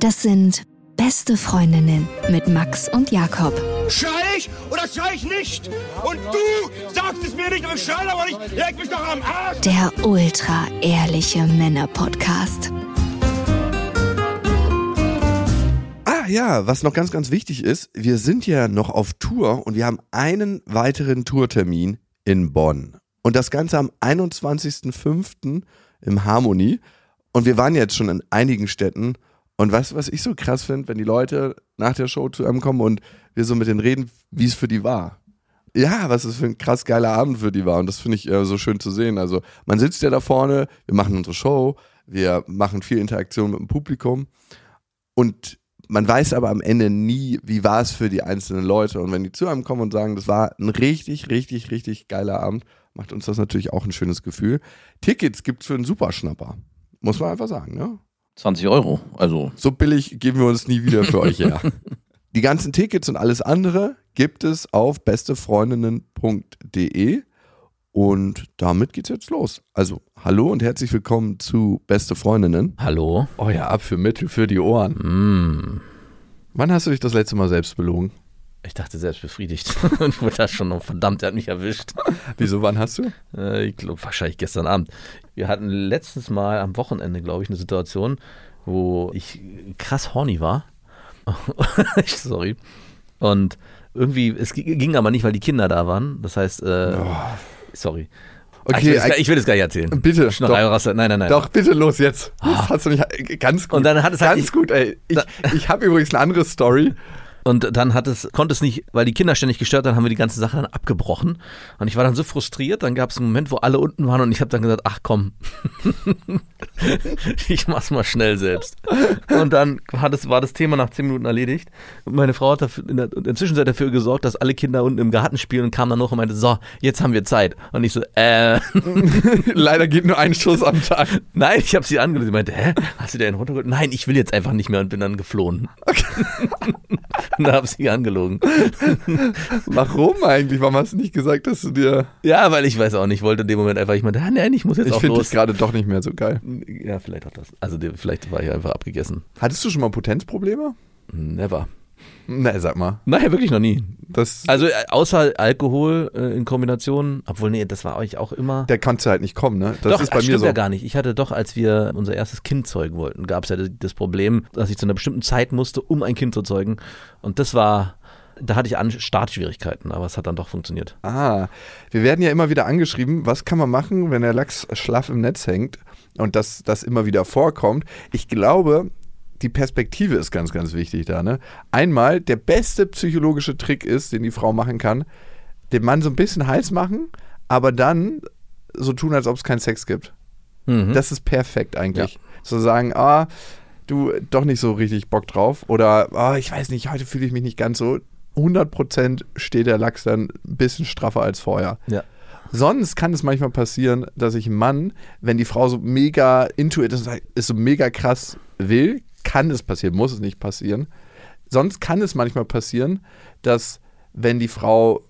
Das sind beste Freundinnen mit Max und Jakob. Schrei ich oder schrei ich nicht? Und du sagst es mir nicht, aber ich schrei aber nicht. Leg mich doch am Arsch. Der ultra ehrliche Männer-Podcast. Ah ja, was noch ganz, ganz wichtig ist, wir sind ja noch auf Tour und wir haben einen weiteren Tourtermin in Bonn. Und das Ganze am 21.05. im Harmony. Und wir waren jetzt schon in einigen Städten. Und weißt du, was ich so krass finde, wenn die Leute nach der Show zu einem kommen und wir so mit denen reden, wie es für die war. Ja, was es für ein krass geiler Abend für die war. Und das finde ich äh, so schön zu sehen. Also man sitzt ja da vorne, wir machen unsere Show, wir machen viel Interaktion mit dem Publikum. Und man weiß aber am Ende nie, wie war es für die einzelnen Leute. Und wenn die zu einem kommen und sagen, das war ein richtig, richtig, richtig geiler Abend, macht uns das natürlich auch ein schönes Gefühl. Tickets gibt es für einen Superschnapper. Muss man einfach sagen, ne? 20 Euro. Also So billig geben wir uns nie wieder für euch her. Die ganzen Tickets und alles andere gibt es auf bestefreundinnen.de und damit geht's jetzt los. Also, hallo und herzlich willkommen zu Beste Freundinnen. hallo. Euer Abführmittel für die Ohren. Mm. Wann hast du dich das letzte Mal selbst belogen? Ich dachte selbst befriedigt. ich wurde da schon noch, verdammt, der hat mich erwischt. Wieso, wann hast du? Äh, ich glaube, wahrscheinlich gestern Abend. Wir hatten letztens mal am Wochenende, glaube ich, eine Situation, wo ich krass horny war. Sorry. Und irgendwie, es gi- ging aber nicht, weil die Kinder da waren. Das heißt, äh, sorry. Ah, ich, will das, gar- ich will das gar nicht erzählen. Bitte, Schnorrei, Rasse. Nein, nein, nein. Doch, bitte los jetzt. Das hast du nicht. Ganz gut. Und dann hat es halt- Ganz gut, ey. Ich, ich habe übrigens eine andere Story. Und dann hat es, konnte es nicht, weil die Kinder ständig gestört haben, haben wir die ganze Sache dann abgebrochen. Und ich war dann so frustriert, dann gab es einen Moment, wo alle unten waren und ich habe dann gesagt, ach komm, ich mach's mal schnell selbst. Und dann es, war das Thema nach zehn Minuten erledigt. Und meine Frau hat dafür, in der, in der Zwischenzeit dafür gesorgt, dass alle Kinder unten im Garten spielen und kam dann noch und meinte, so, jetzt haben wir Zeit. Und ich so, äh, Leider geht nur ein Schuss am Tag. nein, ich habe sie angerufen. Sie meinte, hä, hast du den runtergeholt? Nein, ich will jetzt einfach nicht mehr und bin dann geflohen. Und da habe ich sie angelogen. Warum eigentlich? Warum hast du nicht gesagt, dass du dir. Ja, weil ich weiß auch nicht, wollte in dem Moment einfach, ich meinte, ah, nein, ich muss jetzt Ich auch finde los. das gerade doch nicht mehr so geil. Ja, vielleicht auch das. Also vielleicht war ich einfach abgegessen. Hattest du schon mal Potenzprobleme? Never. Na, sag mal. Nein, wirklich noch nie. Das, Also äh, außer Alkohol äh, in Kombination, obwohl nee, das war euch auch immer. der konnte halt nicht kommen, ne? Das doch, ist bei das mir stimmt so. ja gar nicht. Ich hatte doch, als wir unser erstes Kind zeugen wollten, gab es ja das, Problem, dass ich zu einer bestimmten Zeit musste, um ein Kind zu zeugen. Und das war, da hatte ich an Startschwierigkeiten, aber es hat dann doch funktioniert. Ah, wir werden ja immer wieder angeschrieben, was kann man machen, wenn der Lachs schlaff im Netz hängt und das, das immer wieder vorkommt. Ich glaube, die Perspektive ist ganz, ganz wichtig da. Ne? Einmal, der beste psychologische Trick ist, den die Frau machen kann, den Mann so ein bisschen heiß machen, aber dann so tun, als ob es keinen Sex gibt. Mhm. Das ist perfekt eigentlich. So sagen, ah, du doch nicht so richtig Bock drauf oder ah, ich weiß nicht, heute fühle ich mich nicht ganz so. 100% steht der Lachs dann ein bisschen straffer als vorher. ja. Sonst kann es manchmal passieren, dass ich einen Mann, wenn die Frau so mega into it ist, ist so mega krass will, kann es passieren, muss es nicht passieren. Sonst kann es manchmal passieren, dass wenn die Frau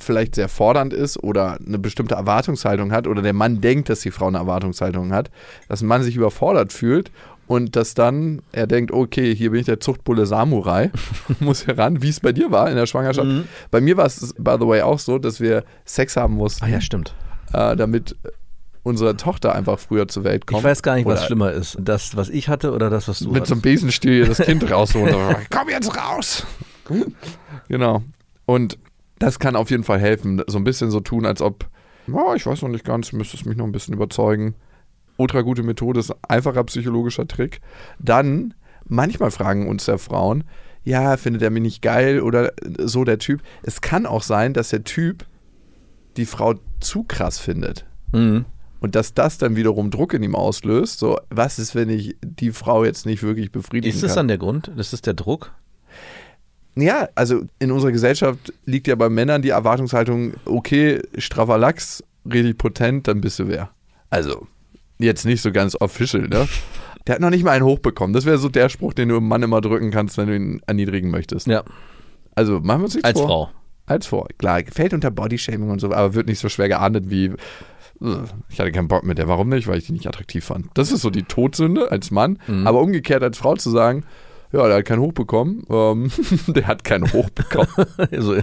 vielleicht sehr fordernd ist oder eine bestimmte Erwartungshaltung hat oder der Mann denkt, dass die Frau eine Erwartungshaltung hat, dass ein Mann sich überfordert fühlt und dass dann er denkt, okay, hier bin ich der Zuchtbulle Samurai, muss heran, wie es bei dir war in der Schwangerschaft. Bei mir war es, by the way, auch so, dass wir Sex haben mussten, Ah ja, stimmt. äh, damit unsere Tochter einfach früher zur Welt kommt. Ich weiß gar nicht, was schlimmer ist. Das, was ich hatte oder das, was du Mit so einem? Besenstiel das Kind rausholen. Komm jetzt raus! genau. Und das kann auf jeden Fall helfen. So ein bisschen so tun, als ob, oh, ich weiß noch nicht ganz, müsste es mich noch ein bisschen überzeugen. Ultra gute Methode, ist ein einfacher psychologischer Trick. Dann, manchmal fragen uns ja Frauen, ja, findet er mich nicht geil oder so der Typ. Es kann auch sein, dass der Typ die Frau zu krass findet. Mhm. Und dass das dann wiederum Druck in ihm auslöst. So, was ist, wenn ich die Frau jetzt nicht wirklich befriedigen Ist das kann? dann der Grund? Ist das der Druck? Ja, also in unserer Gesellschaft liegt ja bei Männern die Erwartungshaltung, okay, straffer Lachs, richtig potent, dann bist du wer. Also, jetzt nicht so ganz official, ne? Der hat noch nicht mal einen hochbekommen. Das wäre so der Spruch, den du einem Mann immer drücken kannst, wenn du ihn erniedrigen möchtest. Ja, Also, machen wir uns nichts als vor. Frau. als vor. Klar, fällt unter Bodyshaming und so, aber wird nicht so schwer geahndet wie. Äh, Ich hatte keinen Bock mit der. Warum nicht? Weil ich die nicht attraktiv fand. Das ist so die Todsünde als Mann. Mhm. Aber umgekehrt als Frau zu sagen, ja, der hat keinen Hoch bekommen. Ähm, der hat keinen Hoch bekommen. Also,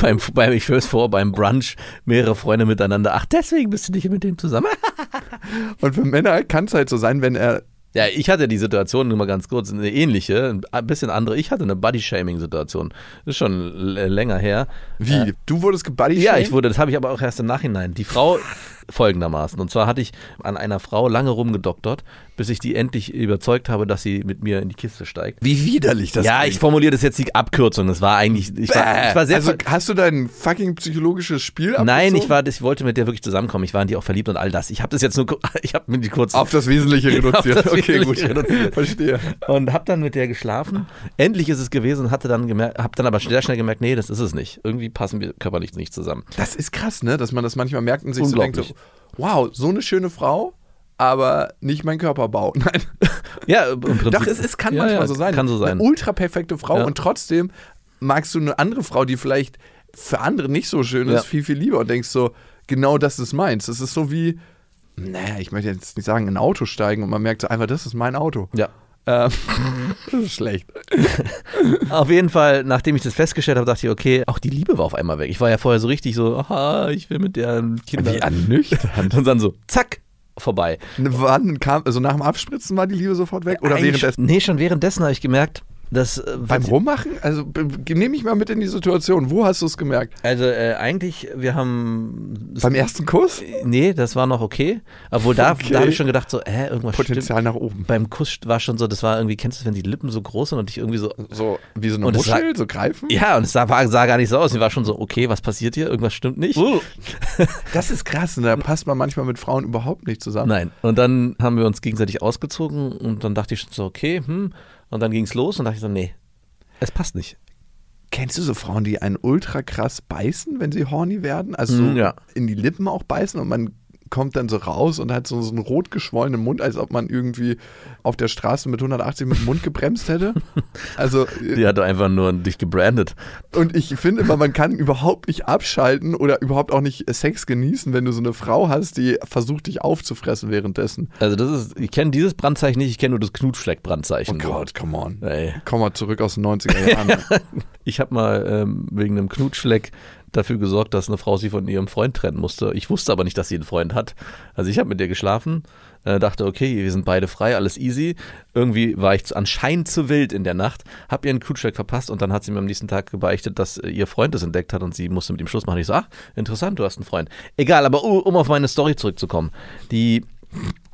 beim, beim, ich höre es vor, beim Brunch mehrere Freunde miteinander. Ach, deswegen bist du nicht mit dem zusammen. Und für Männer kann es halt so sein, wenn er. Ja, ich hatte die Situation, nur mal ganz kurz, eine ähnliche, ein bisschen andere. Ich hatte eine Body-Shaming-Situation. Das ist schon länger her. Wie? du wurdest gebody Ja, ich wurde, das habe ich aber auch erst im Nachhinein. Die Frau folgendermaßen. Und zwar hatte ich an einer Frau lange rumgedoktert, bis ich die endlich überzeugt habe, dass sie mit mir in die Kiste steigt. Wie widerlich das ja, ich klingt. formuliere das jetzt die Abkürzung. Das war eigentlich, ich war, ich war sehr also hast du dein fucking psychologisches Spiel Nein, abgezogen? ich war, ich wollte mit der wirklich zusammenkommen. Ich war in die auch verliebt und all das. Ich habe das jetzt nur, ich habe mir die kurz Auf das Wesentliche reduziert. das okay, Wesentliche gut. reduziert. Verstehe. und habe dann mit der geschlafen. Endlich ist es gewesen und hatte dann gemerkt, habe dann aber sehr schnell gemerkt, nee, das ist es nicht. Irgendwie passen wir körperlich nicht zusammen. Das ist krass, ne? Dass man das manchmal merkt und sich so denkt, wow, so eine schöne Frau, aber nicht mein Körperbau. Nein. Ja, im Prinzip. Doch, es, es kann Ja, manchmal ja, so sein. Kann so sein. Eine ultra perfekte Frau Ja. und trotzdem magst du eine andere Frau, die vielleicht für andere nicht so schön ist, viel, viel lieber und denkst so, genau das ist meins. Das ist so wie, naja, ich möchte jetzt nicht sagen, in ein Auto steigen und man merkt so einfach, das ist mein Auto. Ja. Ähm, das ist schlecht. Auf jeden Fall, nachdem ich das festgestellt habe, dachte ich, okay, auch die Liebe war auf einmal weg. Ich war ja vorher so richtig so, aha, ich will mit der Kinder. Wie ernüchternd. Und dann so, zack, vorbei. Wann kam, also nach dem Abspritzen war die Liebe sofort weg? Oder Eigentlich- währenddessen? Nee, schon währenddessen habe ich gemerkt, dass. äh, Beim Rummachen? Also nehme mich mal mit in die Situation. Wo hast du es gemerkt? Also äh, eigentlich, wir haben. Beim ersten Kuss? Nee, das war noch okay. Obwohl da, Okay. da habe ich schon gedacht, so, äh, irgendwas Potenzial nach oben. stimmt. Beim Kuss war schon so, das war irgendwie, kennst du das, wenn die Lippen so groß sind und ich irgendwie so. So wie so eine Muschel, so greifen? Ja, und es sah, sah gar nicht so aus. Ich war schon so, okay, was passiert hier? Irgendwas stimmt nicht. Das ist krass. Und da passt man manchmal mit Frauen überhaupt nicht zusammen. Nein. Und dann haben wir uns gegenseitig ausgezogen und dann dachte ich schon so, okay, hm. Und dann ging es los und dachte ich so, nee, es passt nicht. Kennst du so Frauen, die einen ultra krass beißen, wenn sie horny werden? Also so Mm, ja. in die Lippen auch beißen und man kommt dann so raus und hat so, so einen rot geschwollenen Mund, als ob man irgendwie auf der Straße mit 180 mit dem Mund gebremst hätte. Also Die hatte einfach nur dich gebrandet. Und ich finde immer, man kann überhaupt nicht abschalten oder überhaupt auch nicht Sex genießen, wenn du so eine Frau hast, die versucht, dich aufzufressen währenddessen. Also das ist, ich kenne dieses Brandzeichen nicht, ich kenne nur das Knutschfleck-Brandzeichen. Oh Gott, come on. Ey. Komm mal zurück aus den 90er Jahren. Ich habe mal ähm, wegen einem Knutschfleck dafür gesorgt, dass eine Frau sich von ihrem Freund trennen musste. Ich wusste aber nicht, dass sie einen Freund hat. Also ich habe mit der geschlafen, äh, dachte, okay, wir sind beide frei, alles easy. Irgendwie war ich anscheinend zu wild in der Nacht, habe ihren Knutschfleck verpasst und dann hat sie mir am nächsten Tag gebeichtet, dass äh, ihr Freund es entdeckt hat und sie musste mit ihm Schluss machen. Ich so, ach, interessant, du hast einen Freund. Egal, aber um auf meine Story zurückzukommen. Die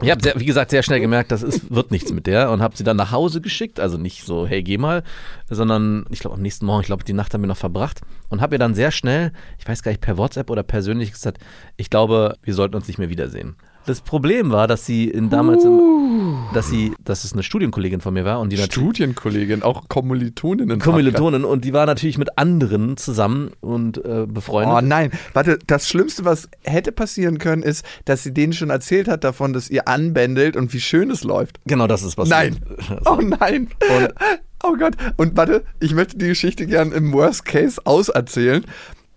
ich habe, wie gesagt, sehr schnell gemerkt, das ist, wird nichts mit der und habe sie dann nach Hause geschickt. Also nicht so, hey, geh mal, sondern ich glaube am nächsten Morgen, ich glaube, die Nacht haben wir noch verbracht und habe ihr dann sehr schnell, ich weiß gar nicht, per WhatsApp oder persönlich gesagt, ich glaube, wir sollten uns nicht mehr wiedersehen. Das Problem war, dass sie in damals, im, dass sie, dass es eine Studienkollegin von mir war und die Studienkollegin, auch Kommilitoninnen. Kommilitonin und die war natürlich mit anderen zusammen und äh, befreundet. Oh nein, warte, das Schlimmste, was hätte passieren können, ist, dass sie denen schon erzählt hat davon, dass ihr anbändelt und wie schön es läuft. Genau, das ist passiert. Nein. Oh nein. Und- oh Gott. Und warte, ich möchte die Geschichte gern im Worst Case auserzählen.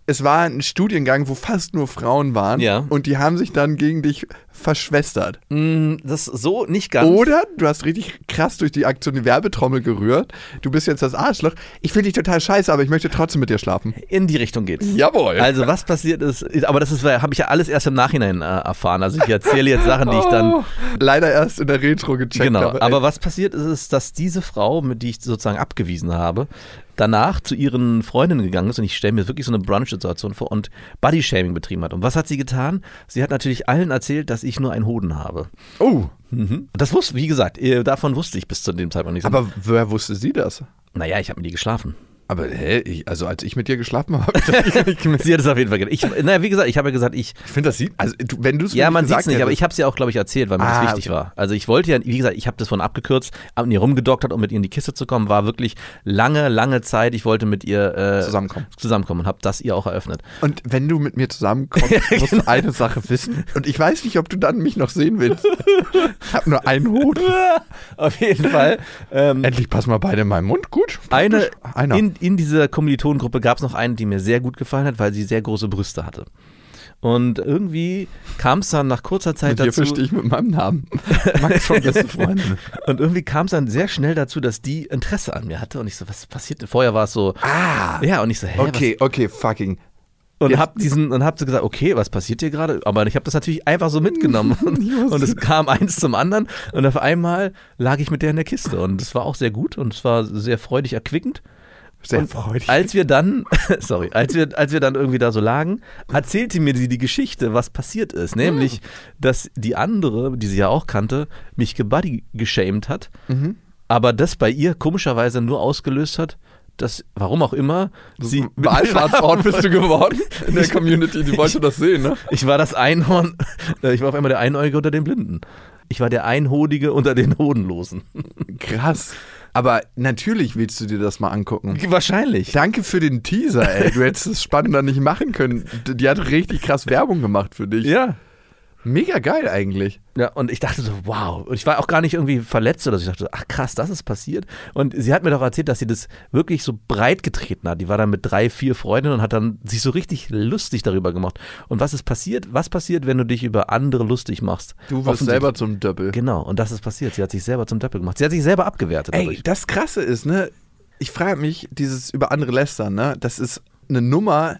Es war ein Studiengang, wo fast nur Frauen waren. Ja. Und die haben sich dann gegen dich verschwestert. Mm, Das so nicht ganz. Oder du hast richtig krass durch die Aktion die Werbetrommel gerührt. Du bist jetzt das Arschloch. Ich finde dich total scheiße, aber ich möchte trotzdem mit dir schlafen. In die Richtung geht's. Jawohl. Also was passiert ist, aber das ist, habe ich ja alles erst im Nachhinein äh, erfahren. Also ich erzähle jetzt Sachen, die ich dann Oh, leider erst in der Retro gecheckt genau. habe. Aber was passiert ist, ist, dass diese Frau, mit die ich sozusagen abgewiesen habe, danach zu ihren Freundinnen gegangen ist und ich stelle mir wirklich so eine Brunch-Situation vor und Bodyshaming betrieben hat. Und was hat sie getan? Sie hat natürlich allen erzählt, dass ich nur einen Hoden habe. oh, Mhm. Das wusste, wie gesagt, äh, davon wusste ich bis zu dem Zeitpunkt nicht. aber woher wusste sie das? naja, ich habe mit ihr geschlafen. Aber hä, ich, also als ich mit dir geschlafen habe. Sie hat es auf jeden Fall gedacht. Ich, naja, wie gesagt, ich habe ja gesagt, ich, Ich finde, das sieht, also du, wenn du es Ja, man sieht es nicht, aber ich habe es ja auch, glaube ich, erzählt, weil mir Ah, das wichtig okay. war. Also ich wollte ja, wie gesagt, ich habe das von abgekürzt, an ihr rumgedoktert, um mit ihr in die Kiste zu kommen, war wirklich lange, lange Zeit. Ich wollte mit ihr äh, Zusammenkommen. zusammenkommen und habe das ihr auch eröffnet. Und wenn du mit mir zusammenkommst, musst Genau. du eine Sache wissen. Und ich weiß nicht, ob du dann mich noch sehen willst. Ich habe nur einen Hut. Auf jeden Fall. Ähm, Endlich passen wir beide in meinen Mund. Gut. eine. Einer. in, in dieser Kommilitonengruppe gab es noch eine, die mir sehr gut gefallen hat, weil sie sehr große Brüste hatte. Und irgendwie kam es dann nach kurzer Zeit Mit dazu. verstehe ich mit meinem Namen. Max von beste Freundin. Und irgendwie kam es dann sehr schnell dazu, dass die Interesse an mir hatte. Und ich so, was passiert denn? Vorher war es so, Ah, ja, und ich so, hä, okay, okay, fucking. was? Und jetzt- hab diesen, und hab so gesagt, okay, was passiert hier gerade? Aber ich habe das natürlich einfach so mitgenommen. Und, und es kam eins zum anderen. Und auf einmal lag ich mit der in der Kiste. Und es war auch sehr gut und es war sehr freudig erquickend. Sehr und freudig. Als wir dann, sorry, als wir, als wir dann irgendwie da so lagen, erzählte mir sie die Geschichte, was passiert ist. Nämlich, dass die andere, die sie ja auch kannte, mich gebody geshamed hat, aber das bei ihr komischerweise nur ausgelöst hat, dass, warum auch immer, sie. Wahlfahrtsort bist du geworden in der Community, die wollte das sehen, ne? Ich war das Einhorn, ich war auf einmal der Einäugige unter den Blinden. Ich war der Einhodige unter den Hodenlosen. Krass. Aber natürlich willst du dir das mal angucken. Wahrscheinlich. Danke für den Teaser, ey. Du hättest es spannender nicht machen können. Die hat richtig krass Werbung gemacht für dich. Ja. Mega geil eigentlich. Ja, und ich dachte so, wow. Und ich war auch gar nicht irgendwie verletzt oder so. Ich dachte, so, ach krass, das ist passiert. Und sie hat mir doch erzählt, dass sie das wirklich so breit getreten hat. Die war dann mit drei, vier Freundinnen und hat dann sich so richtig lustig darüber gemacht. Und was ist passiert? Was passiert, wenn du dich über andere lustig machst? Du wirst selber zum Döppel. Genau, und das ist passiert. Sie hat sich selber zum Doppel gemacht. Sie hat sich selber abgewertet. Ey, dadurch. das Krasse ist, ne? Ich frage mich, dieses über andere lästern, ne? Das ist eine Nummer,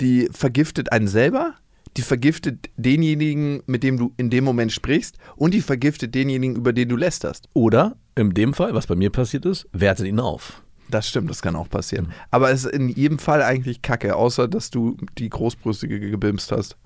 die vergiftet einen selber, die vergiftet denjenigen, mit dem du in dem Moment sprichst, und die vergiftet denjenigen, über den du lästerst. Oder, in dem Fall, was bei mir passiert ist, wertet ihn auf. Das stimmt, das kann auch passieren. Aber es ist in jedem Fall eigentlich Kacke, außer dass du die Großbrüstige gebimst hast.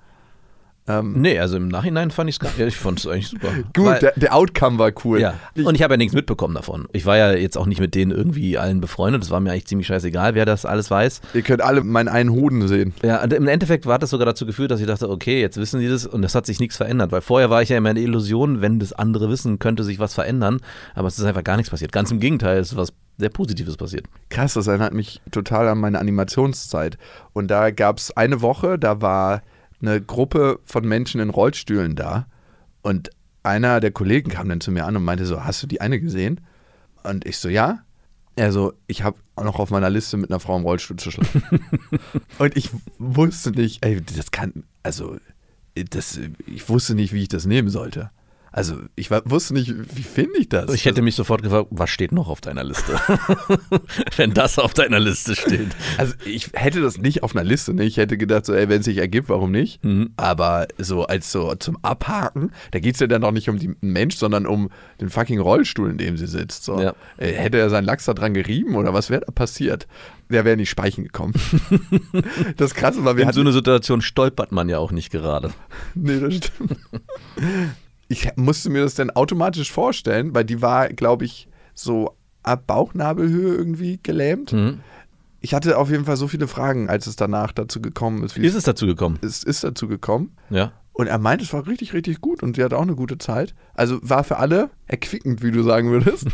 Ähm, Nee, also im Nachhinein fand gar ja, ich fand es eigentlich super. gut, Weil- der, der Outcome war cool. Ja, Ich, und ich habe ja nichts mitbekommen davon. Ich war ja jetzt auch nicht mit denen irgendwie allen befreundet. Das war mir eigentlich ziemlich scheißegal, wer das alles weiß. ihr könnt alle meinen einen Hoden sehen. Ja, und im Endeffekt war das sogar dazu geführt, dass ich dachte, okay, jetzt wissen die das und es hat sich nichts verändert. Weil vorher war ich ja immer in der Illusion, wenn das andere wissen, könnte sich was verändern. Aber es ist einfach gar nichts passiert. Ganz im Gegenteil, es ist was sehr Positives passiert. Krass, das erinnert mich total an meine Animationszeit. Und da gab es eine Woche, da war eine Gruppe von Menschen in Rollstühlen da. Und einer der Kollegen kam dann zu mir an und meinte so, hast du die eine gesehen? Und ich so, ja. Er so, ich habe noch auf meiner Liste mit einer Frau im Rollstuhl zu schlafen. und ich wusste nicht, ey, das kann, also, das, ich wusste nicht, wie ich das nehmen sollte. Also, ich wusste nicht, wie finde ich das? Ich hätte mich sofort gefragt, was steht noch auf deiner Liste? wenn das auf deiner Liste steht. Also ich hätte das nicht auf einer Liste, ne? Ich hätte gedacht, so, ey, wenn es sich ergibt, warum nicht? Mhm. Aber so als so zum Abhaken, da geht es ja dann auch nicht um den Mensch, sondern um den fucking Rollstuhl, in dem sie sitzt. So. Ja. Äh, Hätte er seinen Lachs da dran gerieben oder was wäre da passiert? Der wäre nicht speichen gekommen. das Krasse war, wir In so eine Situation stolpert man ja auch nicht gerade. Nee, das stimmt. Ich musste mir das dann automatisch vorstellen, weil die war, glaube ich, so ab Bauchnabelhöhe irgendwie gelähmt. Mhm. Ich hatte auf jeden Fall so viele Fragen, als es danach dazu gekommen ist. Wie ist es dazu gekommen? es ist dazu gekommen. Ja. Und er meinte, es war richtig, richtig gut und sie hatte auch eine gute Zeit. Also war für alle erquickend, wie du sagen würdest.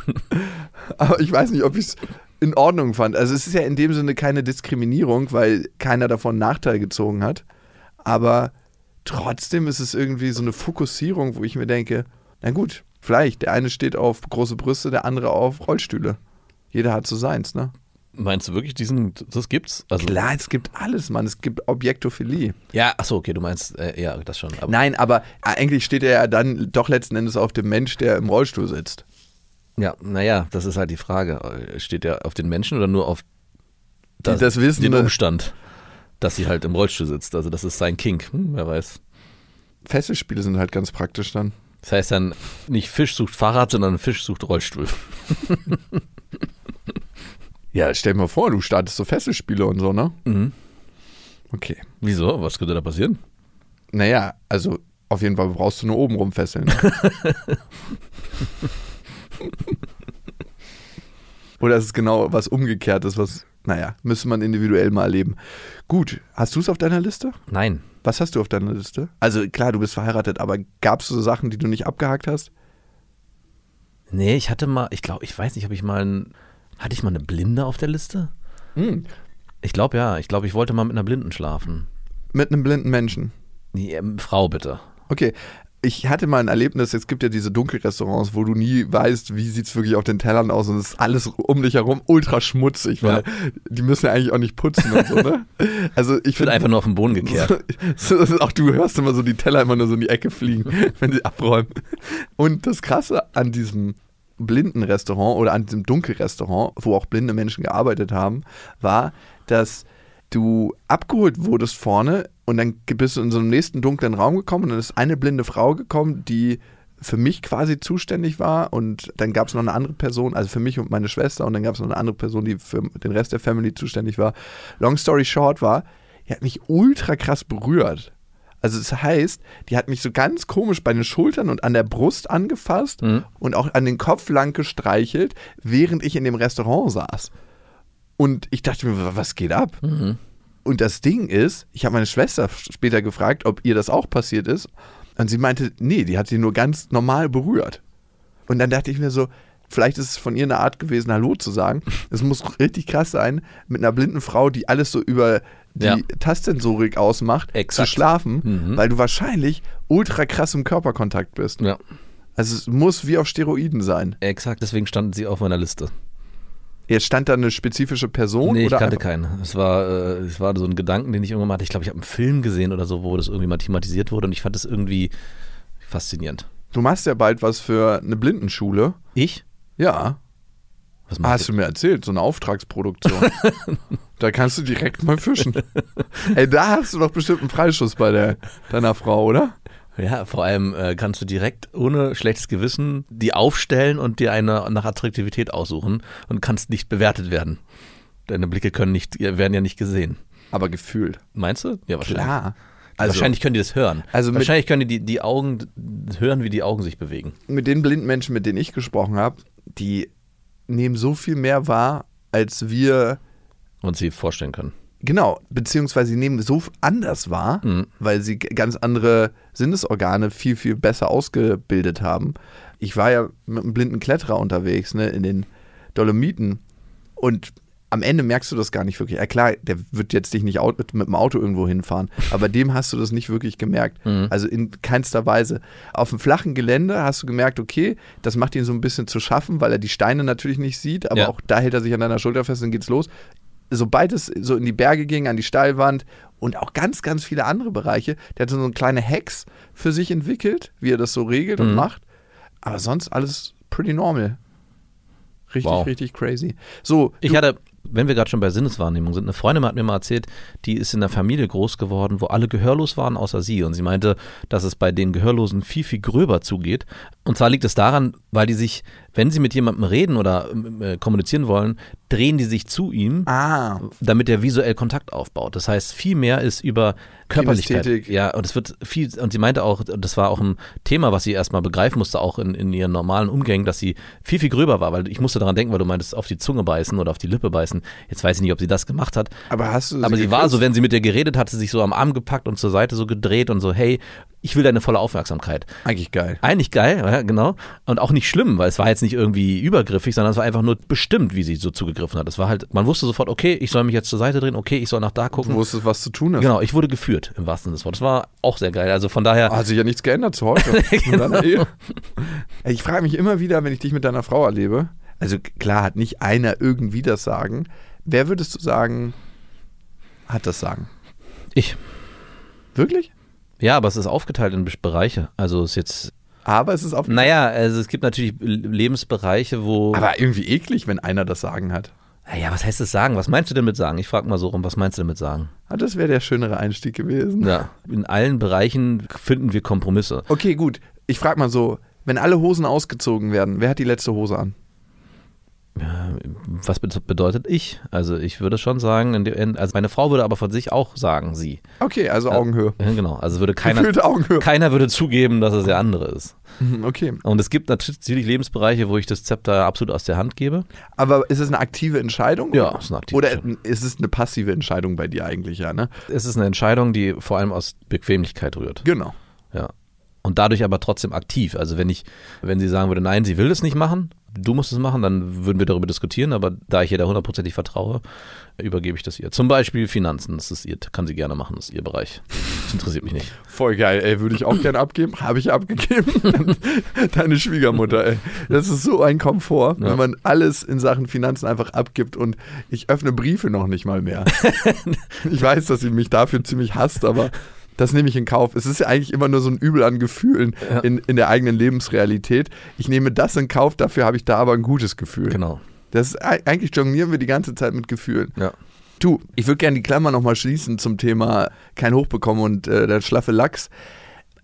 Aber ich weiß nicht, ob ich es in Ordnung fand. Also es ist ja in dem Sinne keine Diskriminierung, weil keiner davon Nachteil gezogen hat. Aber trotzdem ist es irgendwie so eine Fokussierung, wo ich mir denke, na gut, vielleicht, der eine steht auf große Brüste, der andere auf Rollstühle. Jeder hat so seins, ne? Meinst du wirklich diesen, das gibt's? Also, Klar, es gibt alles, Mann. Es gibt Objektophilie. Ja, achso, okay, du meinst, äh, ja, das schon. Aber, Nein, aber eigentlich steht er ja dann doch letzten Endes auf dem Mensch, der im Rollstuhl sitzt. Ja, naja, das ist halt die Frage. Steht der auf den Menschen oder nur auf Die das wissen, den? Umstand, dass sie halt im Rollstuhl sitzt? Also das ist sein Kink, hm, wer weiß. Fesselspiele sind halt ganz praktisch dann. Das heißt dann nicht Fisch sucht Fahrrad, sondern Fisch sucht Rollstuhl. Ja, stell dir mal vor, du startest so Fesselspiele und so, ne? Mhm. Okay. Wieso? Was könnte da passieren? Naja, also auf jeden Fall brauchst du nur oben rumfesseln. Oder ist es genau was Umgekehrtes, was, naja, müsste man individuell mal erleben. Gut, hast du es auf deiner Liste? Nein. Was hast du auf deiner Liste? Also klar, du bist verheiratet, aber gab es so Sachen, die du nicht abgehakt hast? Nee, ich hatte mal, ich glaube, ich weiß nicht, ob ich mal ein, hatte ich mal eine Blinde auf der Liste? Hm. Ich glaube ja, ich glaube, ich wollte mal mit einer Blinden schlafen. Mit einem blinden Menschen. Nee, ähm, Frau bitte. Okay, ich hatte mal ein Erlebnis, es gibt ja diese Dunkelrestaurants, wo du nie weißt, wie sieht es wirklich auf den Tellern aus und es ist alles um dich herum ultra schmutzig, weil Ja. die müssen ja eigentlich auch nicht putzen und so, ne? Also ich finde einfach nur auf den Boden gekehrt. so, so, auch du hörst immer so die Teller immer nur so in die Ecke fliegen, wenn sie abräumen. Und das Krasse an diesem blinden Restaurant oder an diesem Dunkelrestaurant, wo auch blinde Menschen gearbeitet haben, war, dass du abgeholt wurdest vorne und dann bist du in so einem nächsten dunklen Raum gekommen und dann ist eine blinde Frau gekommen, die für mich quasi zuständig war und dann gab es noch eine andere Person, also für mich und meine Schwester und dann gab es noch eine andere Person, die für den Rest der Family zuständig war. Long story short war, die hat mich ultra krass berührt. Also das heißt, die hat mich so ganz komisch bei den Schultern und an der Brust angefasst Mhm. und auch an den Kopf lang gestreichelt, während ich in dem Restaurant saß. Und ich dachte mir, was geht ab? Mhm. Und das Ding ist, ich habe meine Schwester später gefragt, ob ihr das auch passiert ist. Und sie meinte, nee, die hat sie nur ganz normal berührt. Und dann dachte ich mir so, vielleicht ist es von ihr eine Art gewesen, Hallo zu sagen. Es muss richtig krass sein, mit einer blinden Frau, die alles so über die Ja. Tastsensorik ausmacht, Exakt. zu schlafen, Mhm. weil du wahrscheinlich ultra krass im Körperkontakt bist. Ja, Also es muss wie auf Steroiden sein. exakt. Deswegen standen sie auf meiner Liste. Jetzt stand da eine spezifische Person? Nee, ich kannte keinen. Es war, äh, es war so ein Gedanken, den ich irgendwann mal hatte. Ich glaube, ich habe einen Film gesehen oder so, wo das irgendwie mal thematisiert wurde und ich fand es irgendwie faszinierend. Du machst ja bald was für eine Blindenschule. Ich? Ja. Was Ah, machst Hast du mir erzählt, so eine Auftragsproduktion. da kannst du direkt mal fischen. Ey, da hast du doch bestimmt einen Freischuss bei der, deiner Frau, oder? Ja, vor allem äh, kannst du direkt ohne schlechtes Gewissen die aufstellen und dir eine nach Attraktivität aussuchen und kannst nicht bewertet werden. Deine Blicke können nicht, werden ja nicht gesehen. Aber gefühlt. Meinst du? Ja, wahrscheinlich. Klar. wahrscheinlich können die das hören. Also wahrscheinlich können die, die die Augen hören, wie die Augen sich bewegen. mit den blinden Menschen, mit denen ich gesprochen habe, die nehmen so viel mehr wahr, als wir, Und sie vorstellen können. Genau, beziehungsweise sie nehmen so anders wahr, Mhm. weil sie ganz andere Sinnesorgane viel, viel besser ausgebildet haben. Ich war ja mit einem blinden Kletterer unterwegs, ne, in den Dolomiten und am Ende merkst du das gar nicht wirklich. Ja klar, der wird jetzt dich nicht mit dem Auto irgendwo hinfahren, aber dem hast du das nicht wirklich gemerkt. Mhm. Also in keinster Weise. Auf dem flachen Gelände hast du gemerkt, okay, das macht ihn so ein bisschen zu schaffen, weil er die Steine natürlich nicht sieht, aber Ja. auch da hält er sich an deiner Schulter fest und geht's los. Sobald es so in die Berge ging, an die Steilwand und auch ganz, ganz viele andere Bereiche, der hat so eine kleine Hacks für sich entwickelt, wie er das so regelt und Mhm. macht. Aber sonst alles pretty normal. Richtig, Wow. richtig crazy. So, Ich hatte, wenn wir gerade schon bei Sinneswahrnehmung sind, eine Freundin hat mir mal erzählt, die ist in einer Familie groß geworden, wo alle gehörlos waren, außer sie. Und sie meinte, dass es bei den Gehörlosen viel, viel gröber zugeht. Und zwar liegt es daran, weil die sich, wenn sie mit jemandem reden oder äh, kommunizieren wollen, drehen die sich zu ihm, ah, damit er visuell Kontakt aufbaut. Das heißt, viel mehr ist über Körperlichkeit. Kinästhetik. Ja, und es wird viel, und sie meinte auch, das war auch ein Thema, was sie erstmal begreifen musste, auch in, in ihren normalen Umgängen, dass sie viel, viel gröber war, weil ich musste daran denken, weil du meintest, auf die Zunge beißen oder auf die Lippe beißen. Jetzt weiß ich nicht, ob sie das gemacht hat, aber hast du aber sie war geküsst? so, wenn sie mit dir geredet hat, sie sich so am Arm gepackt und zur Seite so gedreht und so, hey, ich will deine volle Aufmerksamkeit. Eigentlich geil. Eigentlich geil, ja, genau. Und auch nicht schlimm, weil es war jetzt nicht irgendwie übergriffig, sondern es war einfach nur bestimmt, wie sie so zugegriffen hat. Es war halt, man wusste sofort, okay, ich soll mich jetzt zur Seite drehen, okay, ich soll nach da Du gucken. wusstest, was zu tun ist. Genau, ich wurde geführt, im wahrsten Sinne des Wortes. Das war auch sehr geil. Also von daher, Hat sich ja nichts geändert zu heute. Ehe. Ey, Ich frage mich immer wieder, wenn ich dich mit deiner Frau erlebe, also klar hat nicht einer irgendwie das Sagen. Wer würdest du sagen, hat das Sagen? ich. Wirklich? Ja, aber es ist aufgeteilt in Be- Bereiche. Also es ist jetzt, Aber es ist auf. naja, also es gibt natürlich Lebensbereiche, wo. Aber irgendwie eklig, wenn einer das Sagen hat. naja, was heißt das sagen? Was meinst du denn mit sagen? Ich frage mal so rum, was meinst du damit sagen? Ah, das wäre der schönere Einstieg gewesen. Ja, in allen Bereichen finden wir Kompromisse. Okay, gut. Ich frage mal so, wenn alle Hosen ausgezogen werden, wer hat die letzte Hose an? Ja, was be- bedeutet ich? Also ich würde schon sagen, in- also meine Frau würde aber von sich auch sagen, sie. Okay, also Augenhöhe. Ja, genau, also würde keiner, keiner würde zugeben, dass es der andere ist. Mhm, Okay. Und es gibt natürlich Lebensbereiche, wo ich das Zepter absolut aus der Hand gebe. Aber ist es eine aktive Entscheidung? Ja, ist eine aktive Oder Entscheidung. ist es eine passive Entscheidung bei dir eigentlich, ja, ne? Es ist eine Entscheidung, die vor allem aus Bequemlichkeit rührt. Genau. Ja. Und dadurch aber trotzdem aktiv. Also wenn ich, wenn sie sagen würde, nein, sie will es nicht machen, du musst es machen, dann würden wir darüber diskutieren, aber da ich ihr da hundertprozentig vertraue, übergebe ich das ihr. Zum Beispiel Finanzen, das ist ihr, kann sie gerne machen, das ist ihr Bereich. Das interessiert mich nicht. Voll geil, ey, würde ich auch gerne abgeben. Habe ich abgegeben. Deine Schwiegermutter, ey. Das ist so ein Komfort, Ja. wenn man alles in Sachen Finanzen einfach abgibt und ich öffne Briefe noch nicht mal mehr. ich weiß, dass sie mich dafür ziemlich hasst, aber das nehme ich in Kauf. Es ist ja eigentlich immer nur so ein Übel an Gefühlen Ja. in, in der eigenen Lebensrealität. Ich nehme das in Kauf, dafür habe ich da aber ein gutes Gefühl. Genau. Das eigentlich jonglieren wir die ganze Zeit mit Gefühlen. Ja. Du, ich würde gerne die Klammer nochmal schließen zum Thema kein Hoch bekommen und äh, der schlaffe Lachs.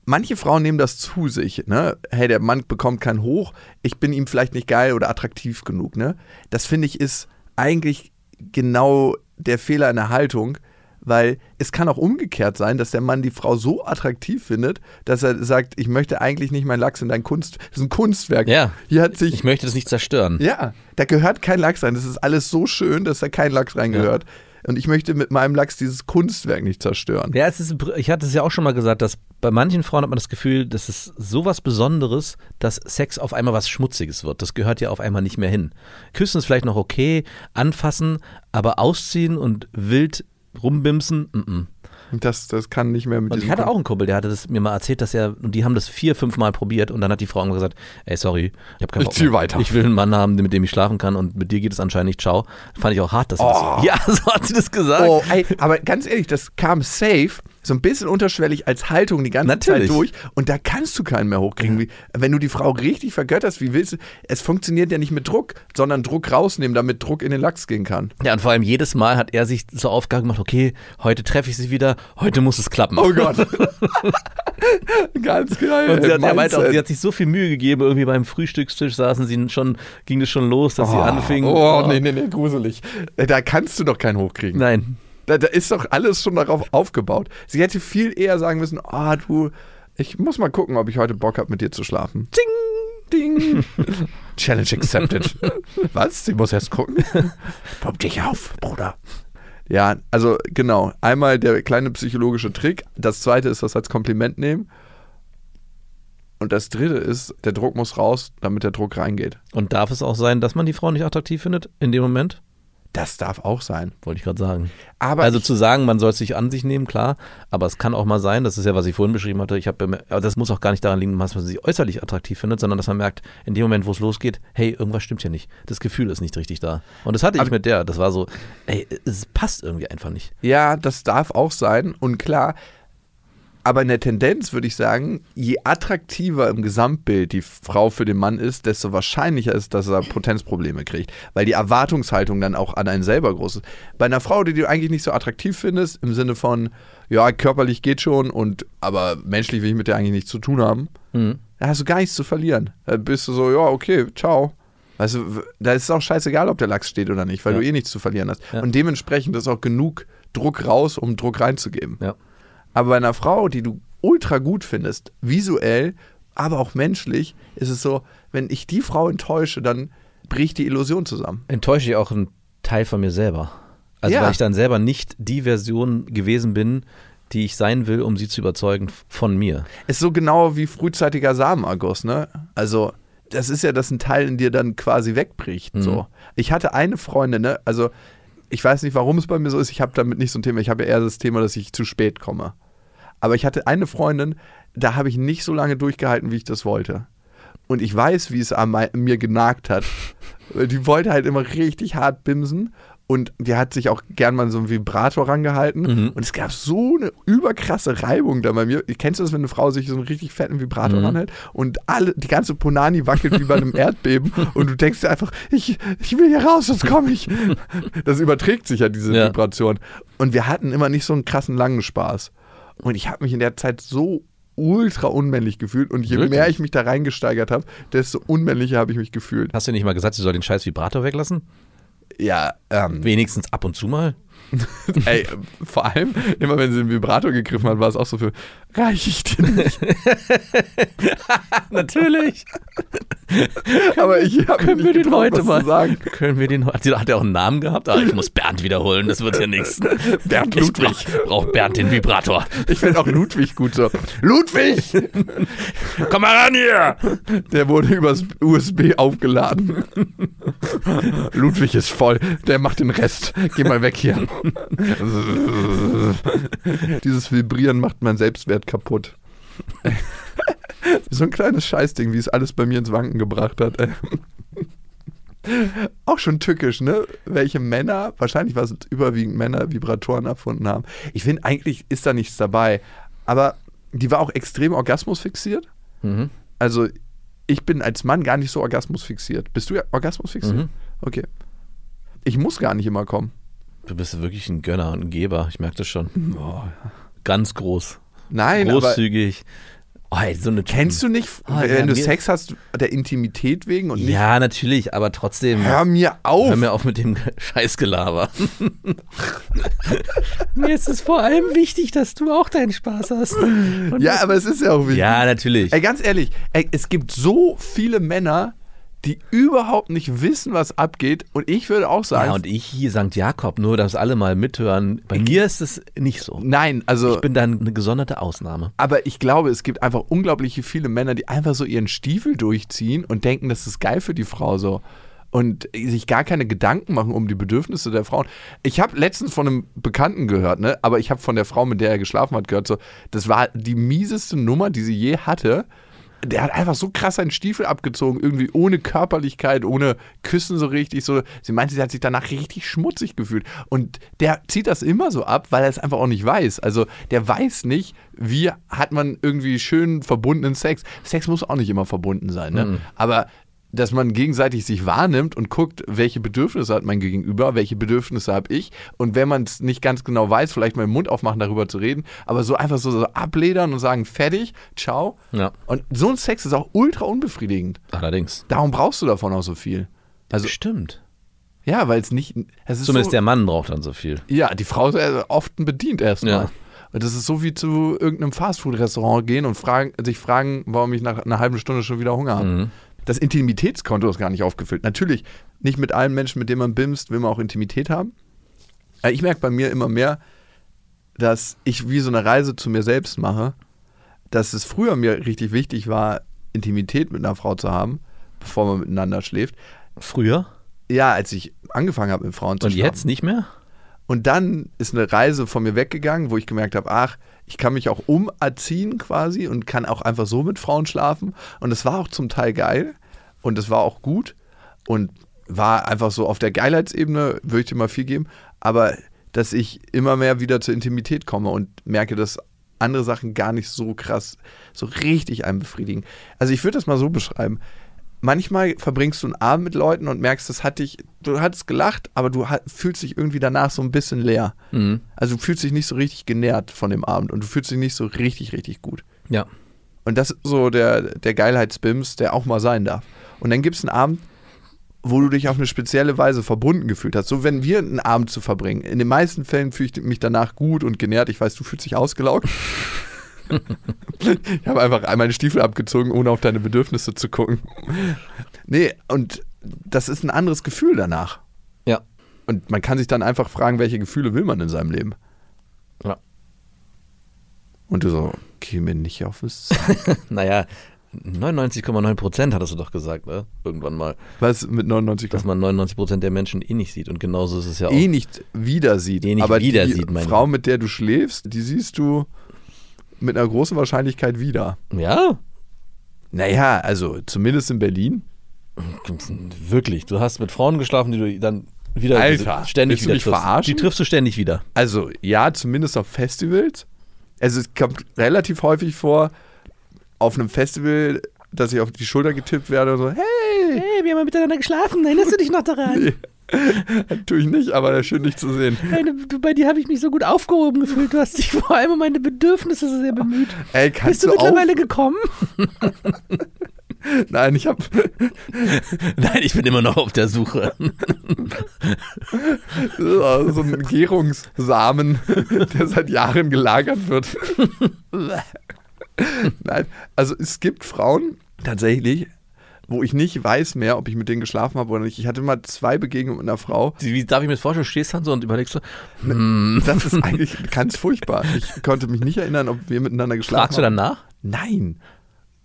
Manche Frauen nehmen das zu sich, ne? Hey, der Mann bekommt kein Hoch, ich bin ihm vielleicht nicht geil oder attraktiv genug, ne? Das finde ich ist eigentlich genau der Fehler in der Haltung, weil es kann auch umgekehrt sein, dass der Mann die Frau so attraktiv findet, dass er sagt, ich möchte eigentlich nicht mein Lachs in dein Kunst, das ist ein Kunstwerk. Ja. Hier hat sich Ich möchte das nicht zerstören. ja, da gehört kein Lachs rein. Das ist alles so schön, dass da kein Lachs reingehört. Und ich möchte mit meinem Lachs dieses Kunstwerk nicht zerstören. Ja, es ist, ich hatte es ja auch schon mal gesagt, dass bei manchen Frauen hat man das Gefühl, das ist sowas Besonderes, dass Sex auf einmal was Schmutziges wird. Das gehört ja auf einmal nicht mehr hin. Küssen ist vielleicht noch okay, anfassen, aber ausziehen und wild rumbimsen, mm -mm. Das, das kann nicht mehr mit Und ich hatte auch einen Kumpel, der hatte das mir mal erzählt, dass er, und die haben das vier, fünf Mal probiert und dann hat die Frau immer gesagt, ey, sorry, ich habe keinen Ich zieh weiter. Ich will einen Mann haben, mit dem ich schlafen kann und mit dir geht es anscheinend nicht, ciao. Fand ich auch hart, dass Oh. das, ja, so hat sie das gesagt. Oh, ey, aber ganz ehrlich, das kam safe, so ein bisschen unterschwellig als Haltung die ganze Natürlich. Zeit durch. Und da kannst du keinen mehr hochkriegen. Wie, wenn du die Frau richtig vergötterst, wie willst du? Es funktioniert ja nicht mit Druck, sondern Druck rausnehmen, damit Druck in den Lachs gehen kann. Ja, und vor allem jedes Mal hat er sich zur Aufgabe gemacht, okay, heute treffe ich sie wieder, heute muss es klappen. Oh Gott. ganz geil. Und sie hat, meinte auch, sie hat sich so viel Mühe gegeben, irgendwie beim Frühstückstisch saßen sie schon, ging es schon los, dass sie anfing. Oh, nee, nee, nee, gruselig. Da kannst du doch keinen hochkriegen. Nein. Da, da ist doch alles schon darauf aufgebaut. Sie hätte viel eher sagen müssen, ah, du, ich muss mal gucken, ob ich heute Bock habe, mit dir zu schlafen. Ding, ding. Challenge accepted. Was? Sie muss erst gucken? Pump dich auf, Bruder. Ja, also genau. Einmal der kleine psychologische Trick. Das zweite ist das als Kompliment nehmen. Und das dritte ist, der Druck muss raus, damit der Druck reingeht. Und darf es auch sein, dass man die Frau nicht attraktiv findet in dem Moment? Das darf auch sein. Wollte ich gerade sagen. Aber also zu sagen, man soll es sich an sich nehmen, klar, aber es kann auch mal sein, das ist ja, was ich vorhin beschrieben hatte, ich habe, aber das muss auch gar nicht daran liegen, dass man sie äußerlich attraktiv findet, sondern dass man merkt, in dem Moment, wo es losgeht, hey, irgendwas stimmt hier nicht. Das Gefühl ist nicht richtig da. Und das hatte ich Aber- mit der, das war so, ey, es passt irgendwie einfach nicht. Ja, das darf auch sein und klar. Aber in der Tendenz würde ich sagen, je attraktiver im Gesamtbild die Frau für den Mann ist, desto wahrscheinlicher ist, dass er Potenzprobleme kriegt. Weil die Erwartungshaltung dann auch an einen selber groß ist. Bei einer Frau, die du eigentlich nicht so attraktiv findest, im Sinne von, ja, körperlich geht schon, und aber menschlich will ich mit der eigentlich nichts zu tun haben, Mhm. da hast du gar nichts zu verlieren. Da bist du so, ja, okay, ciao. Weißt du, da ist es auch scheißegal, ob der Lachs steht oder nicht, weil Ja. du eh nichts zu verlieren hast. Ja. Und dementsprechend ist auch genug Druck raus, um Druck reinzugeben. Ja. Aber bei einer Frau, die du ultra gut findest, visuell, aber auch menschlich, ist es so, wenn ich die Frau enttäusche, dann bricht die Illusion zusammen. Enttäusche ich auch einen Teil von mir selber. Also Ja. weil ich dann selber nicht die Version gewesen bin, die ich sein will, um sie zu überzeugen von mir. Ist so genau wie frühzeitiger Samenerguss, ne? Also, das ist ja, dass ein Teil in dir dann quasi wegbricht. Mhm. So. Ich hatte eine Freundin, ne? Also, ich weiß nicht, warum es bei mir so ist. Ich habe damit nicht so ein Thema. Ich habe eher das Thema, dass ich zu spät komme. Aber ich hatte eine Freundin, da habe ich nicht so lange durchgehalten, wie ich das wollte. Und ich weiß, wie es an mir genagt hat. Die wollte halt immer richtig hart bimsen. Und die hat sich auch gern mal so einen Vibrator rangehalten. Mhm. Und es gab so eine überkrasse Reibung da bei mir. Kennst du das, wenn eine Frau sich so einen richtig fetten Vibrator Mhm. ranhält und alle, die ganze Ponani wackelt wie bei einem Erdbeben und du denkst dir einfach, ich, ich will hier raus, sonst komme ich. Das überträgt sich ja, diese Ja. Vibration. Und wir hatten immer nicht so einen krassen langen Spaß. Und ich habe mich in der Zeit so ultra unmännlich gefühlt und je Wirklich? mehr ich mich da reingesteigert habe, desto unmännlicher habe ich mich gefühlt. Hast du nicht mal gesagt, sie soll den scheiß Vibrator weglassen? Ja, ähm, Wenigstens ab und zu mal? ey, vor allem, immer wenn sie den Vibrator gegriffen hat, war es auch so für, reich ich dir nicht. Natürlich. Aber ich habe Können wir den heute mal sagen. Können wir den heute. Hat er auch einen Namen gehabt? Ah, ich muss Bernd wiederholen, das wird ja nichts. Bernd Ich Ludwig. brauch, brauch Bernd den Vibrator. Ich finde auch Ludwig gut so. Ludwig! Komm mal ran hier! Der wurde übers USB aufgeladen. Ludwig ist voll. Der macht den Rest. Geh mal weg hier. Dieses Vibrieren macht mein Selbstwert kaputt. So ein kleines Scheißding, wie es alles bei mir ins Wanken gebracht hat. Auch schon tückisch, ne? Welche Männer, wahrscheinlich war es überwiegend Männer, Vibratoren erfunden haben. Ich finde, eigentlich ist da nichts dabei. Aber die war auch extrem orgasmusfixiert. Mhm. Also, ich bin als Mann gar nicht so orgasmusfixiert. Bist du ja orgasmusfixiert? Mhm. Okay. Ich muss gar nicht immer kommen. Du bist wirklich ein Gönner und ein Geber, ich merke das schon. Ganz groß. Nein, aber Großzügig. Oh, ey, so eine kennst du nicht, Ah, wenn du Sex hast, der Intimität wegen und nicht. Ja, natürlich, aber trotzdem. Hör mir auf! Hör mir auf mit dem Scheißgelaber. Mir ist es vor allem wichtig, dass du auch deinen Spaß hast. Und ja, aber es ist ja auch wichtig. ja, natürlich. Ey, ganz ehrlich, ey, es gibt so viele Männer, die überhaupt nicht wissen, was abgeht. Und ich würde auch sagen, Ja, und ich hier St. Jakob, nur dass alle mal mithören. Bei mir ist es nicht so. nein, also. Ich bin dann eine gesonderte Ausnahme. aber ich glaube, es gibt einfach unglaublich viele Männer, die einfach so ihren Stiefel durchziehen und denken, das ist geil für die Frau so. Und sich gar keine Gedanken machen um die Bedürfnisse der Frauen. Ich habe letztens von einem Bekannten gehört, ne? aber ich habe von der Frau, mit der er geschlafen hat, gehört, so, das war die mieseste Nummer, die sie je hatte. Der hat einfach so krass seinen Stiefel abgezogen, irgendwie ohne Körperlichkeit, ohne Küssen so richtig. So. Sie meinte, sie hat sich danach richtig schmutzig gefühlt. Und der zieht das immer so ab, weil er es einfach auch nicht weiß. Also der weiß nicht, wie hat man irgendwie schön verbundenen Sex. Sex muss auch nicht immer verbunden sein, ne? Aber dass man gegenseitig sich wahrnimmt und guckt, welche Bedürfnisse hat mein Gegenüber, welche Bedürfnisse habe ich. Und wenn man es nicht ganz genau weiß, vielleicht mal den Mund aufmachen, darüber zu reden, aber so einfach so, so abledern und sagen, fertig, ciao. Ja. Und so ein Sex ist auch ultra unbefriedigend. Allerdings. Darum brauchst du davon auch so viel. Also, Stimmt. ja, weil es nicht. Es ist Zumindest so, der Mann braucht dann so viel. Ja, die Frau ist oft bedient erstmal. Ja. Und das ist so wie zu irgendeinem Fastfood-Restaurant gehen und fragen, sich fragen, warum ich nach einer halben Stunde schon wieder Hunger habe. Mhm. Das Intimitätskonto ist gar nicht aufgefüllt. Natürlich, nicht mit allen Menschen, mit denen man bimst, will man auch Intimität haben. Aber ich merke bei mir immer mehr, dass ich wie so eine Reise zu mir selbst mache, dass es früher mir richtig wichtig war, Intimität mit einer Frau zu haben, bevor man miteinander schläft. Früher? Ja, als ich angefangen habe, mit Frauen zu Und schlafen. jetzt nicht mehr? Und dann ist eine Reise von mir weggegangen, wo ich gemerkt habe, ach, ich kann mich auch umerziehen quasi und kann auch einfach so mit Frauen schlafen. Und es war auch zum Teil geil und es war auch gut und war einfach so auf der Geilheitsebene, würde ich dir mal viel geben, aber dass ich immer mehr wieder zur Intimität komme und merke, dass andere Sachen gar nicht so krass, so richtig einen befriedigen. Also ich würde das mal so beschreiben manchmal verbringst du einen Abend mit Leuten und merkst, das hat dich, du hattest gelacht, aber du fühlst dich irgendwie danach so ein bisschen leer. Mhm. Also du fühlst dich nicht so richtig genährt von dem Abend und du fühlst dich nicht so richtig, richtig gut. Ja. Und das ist so der, der Geilheitsbims, der auch mal sein darf. Und dann gibt es einen Abend, wo du dich auf eine spezielle Weise verbunden gefühlt hast. So, wenn wir einen Abend zu verbringen. In den meisten Fällen fühle ich mich danach gut und genährt. Ich weiß, du fühlst dich ausgelaugt. ich habe einfach meine Stiefel abgezogen, ohne auf deine Bedürfnisse zu gucken. Nee, und das ist ein anderes Gefühl danach. Ja. Und man kann sich dann einfach fragen, welche Gefühle will man in seinem Leben? Ja. Und du so, geh mir nicht auf das. Naja, 99,9 Prozent hattest du doch gesagt, ne? Irgendwann mal. Was mit 99 Dass man 99 Prozent der Menschen eh nicht sieht. Und genauso ist es ja auch. eh nicht wieder sieht. Eh nicht aber wieder die sieht, meine. Frau, mit der du schläfst, die siehst du mit einer großen Wahrscheinlichkeit wieder. Ja? Naja, also zumindest in Berlin. Wirklich. Du hast mit Frauen geschlafen, die du dann wieder Alter, ständig wieder mich triffst. verarschen? Die triffst du ständig wieder. Also ja, zumindest auf Festivals. Also es kommt relativ häufig vor, auf einem Festival, dass ich auf die Schulter getippt werde und so, hey, Hey, wir haben miteinander geschlafen. Erinnerst du dich noch daran? tue ich nicht, aber schön dich zu sehen. bei dir habe ich mich so gut aufgehoben gefühlt. Du hast dich vor allem um meine Bedürfnisse so sehr bemüht. Ey, kannst du, auf? gekommen? Nein, ich habe Nein, ich bin immer noch auf der Suche. so einen Gärungssamen, der seit Jahren gelagert wird. Nein, also es gibt Frauen tatsächlich, wo ich nicht weiß mehr, ob ich mit denen geschlafen habe oder nicht. Ich hatte mal zwei Begegnungen mit einer Frau. Wie darf ich mir das vorstellen? Du stehst dann so und überlegst so, hm, Das ist eigentlich ganz furchtbar. Ich konnte mich nicht erinnern, ob wir miteinander geschlafen fragst du haben. dann nach? Nein.